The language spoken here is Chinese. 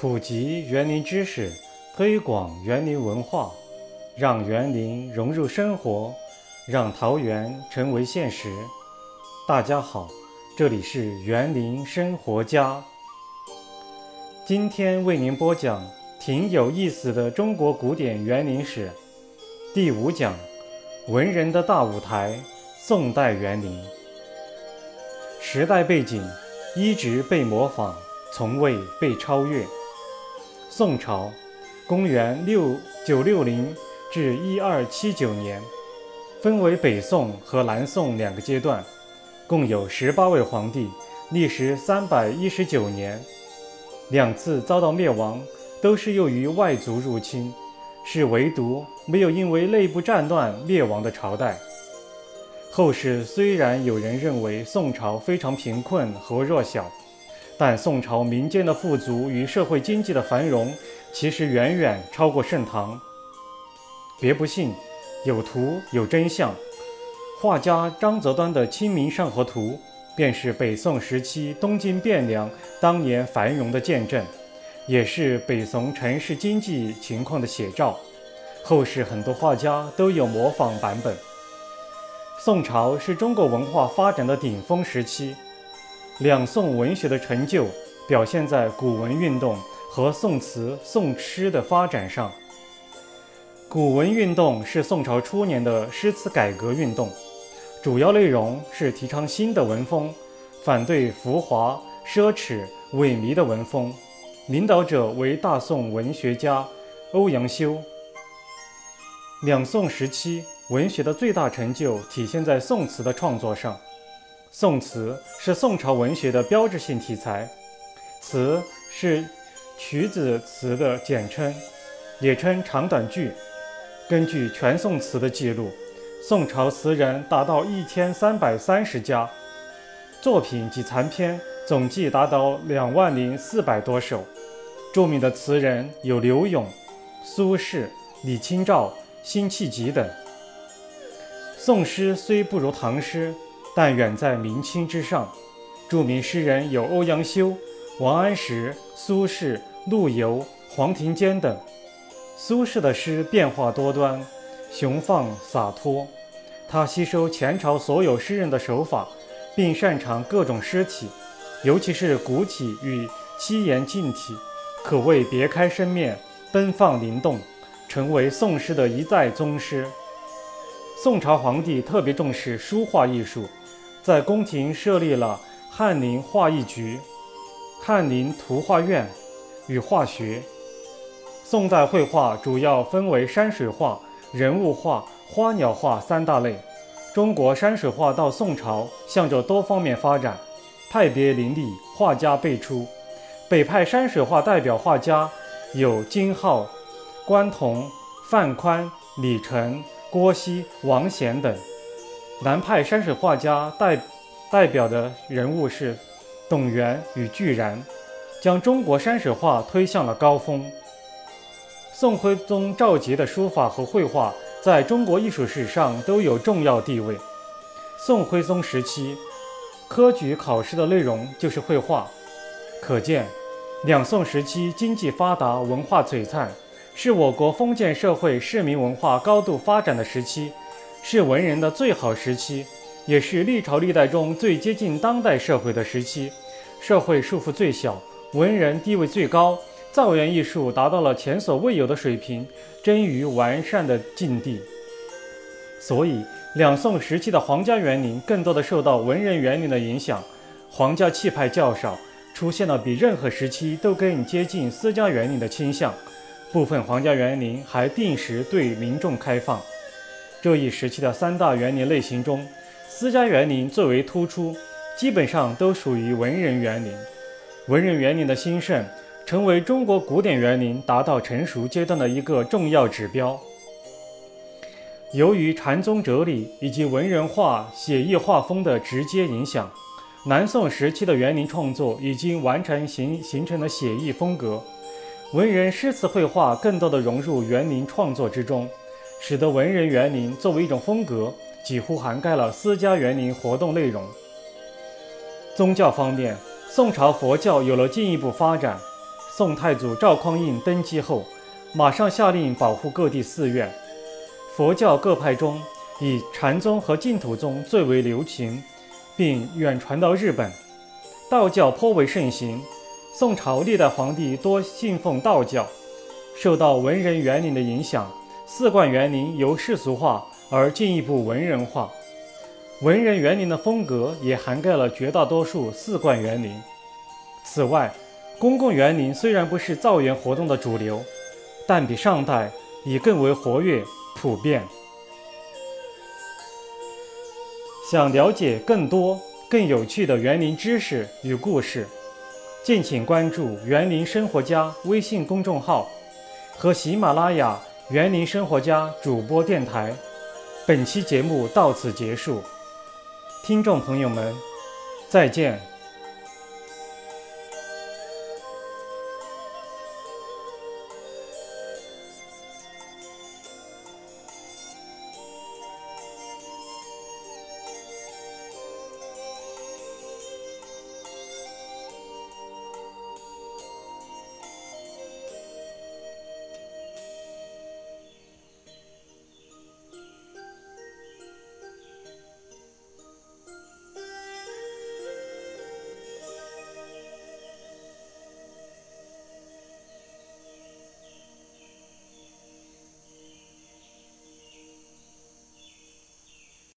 普及园林知识，推广园林文化，让园林融入生活，让桃园成为现实。大家好，这里是园林生活家。今天为您播讲挺有意思的中国古典园林史第五讲：文人的大舞台——宋代园林。时代背景一直被模仿，从未被超越。宋朝，公元六九六零至一二七九年，分为北宋和南宋两个阶段，共有十八位皇帝，历时三百一十九年，两次遭到灭亡，都是由于外族入侵，是唯独没有因为内部战乱灭亡的朝代。后世虽然有人认为宋朝非常贫困和弱小。但宋朝民间的富足与社会经济的繁荣，其实远远超过盛唐。别不信，有图有真相。画家张择端的《清明上河图》，便是北宋时期东京汴梁当年繁荣的见证，也是北宋城市经济情况的写照。后世很多画家都有模仿版本。宋朝是中国文化发展的顶峰时期。两宋文学的成就表现在古文运动和宋词宋诗的发展上。古文运动是宋朝初年的诗词改革运动，主要内容是提倡新的文风，反对浮华、奢侈、萎靡的文风。领导者为大宋文学家欧阳修。两宋时期文学的最大成就体现在宋词的创作上。宋词是宋朝文学的标志性题材，词是曲子词的简称，也称长短句。根据全宋词的记录，宋朝词人达到一千三百三十家，作品及残篇总计达到两万零四百多首。著名的词人有柳永、苏轼、李清照、辛弃疾等。宋诗虽不如唐诗。但远在明清之上，著名诗人有欧阳修、王安石、苏轼、陆游、黄庭坚等。苏轼的诗变化多端，雄放洒脱。他吸收前朝所有诗人的手法，并擅长各种诗体，尤其是古体与七言近体，可谓别开生面，奔放灵动，成为宋诗的一代宗师。宋朝皇帝特别重视书画艺术。在宫廷设立了翰林画艺局、翰林图画院与画学。宋代绘画主要分为山水画、人物画、花鸟画三大类。中国山水画到宋朝向着多方面发展，派别林立，画家辈出。北派山水画代表画家有金浩、关同、范宽、李成、郭熙、王显等。南派山水画家代代表的人物是董源与巨然，将中国山水画推向了高峰。宋徽宗赵佶的书法和绘画在中国艺术史上都有重要地位。宋徽宗时期，科举考试的内容就是绘画，可见两宋时期经济发达、文化璀璨，是我国封建社会市民文化高度发展的时期。是文人的最好时期，也是历朝历代中最接近当代社会的时期。社会束缚最小，文人地位最高，造园艺术达到了前所未有的水平，臻于完善的境地。所以，两宋时期的皇家园林更多的受到文人园林的影响，皇家气派较少，出现了比任何时期都更接近私家园林的倾向。部分皇家园林还定时对民众开放。这一时期的三大园林类型中，私家园林最为突出，基本上都属于文人园林。文人园林的兴盛，成为中国古典园林达到成熟阶段的一个重要指标。由于禅宗哲理以及文人画写意画风的直接影响，南宋时期的园林创作已经完成形形成了写意风格。文人诗词绘画更多的融入园林创作之中。使得文人园林作为一种风格，几乎涵盖了私家园林活动内容。宗教方面，宋朝佛教有了进一步发展。宋太祖赵匡胤登基后，马上下令保护各地寺院。佛教各派中，以禅宗和净土宗最为流行，并远传到日本。道教颇为盛行，宋朝历代皇帝多信奉道教。受到文人园林的影响，四冠园林由世俗化而进一步文人化。文人园林的风格也涵盖了绝大多数四冠园林。此外，公共园林虽然不是造园活动的主流，但比上代已更为活跃普遍。想了解更多更有趣的园林知识与故事，敬请关注“园林生活家”微信公众号和喜马拉雅“园林生活家”主播电台。本期节目到此结束。听众朋友们，再见。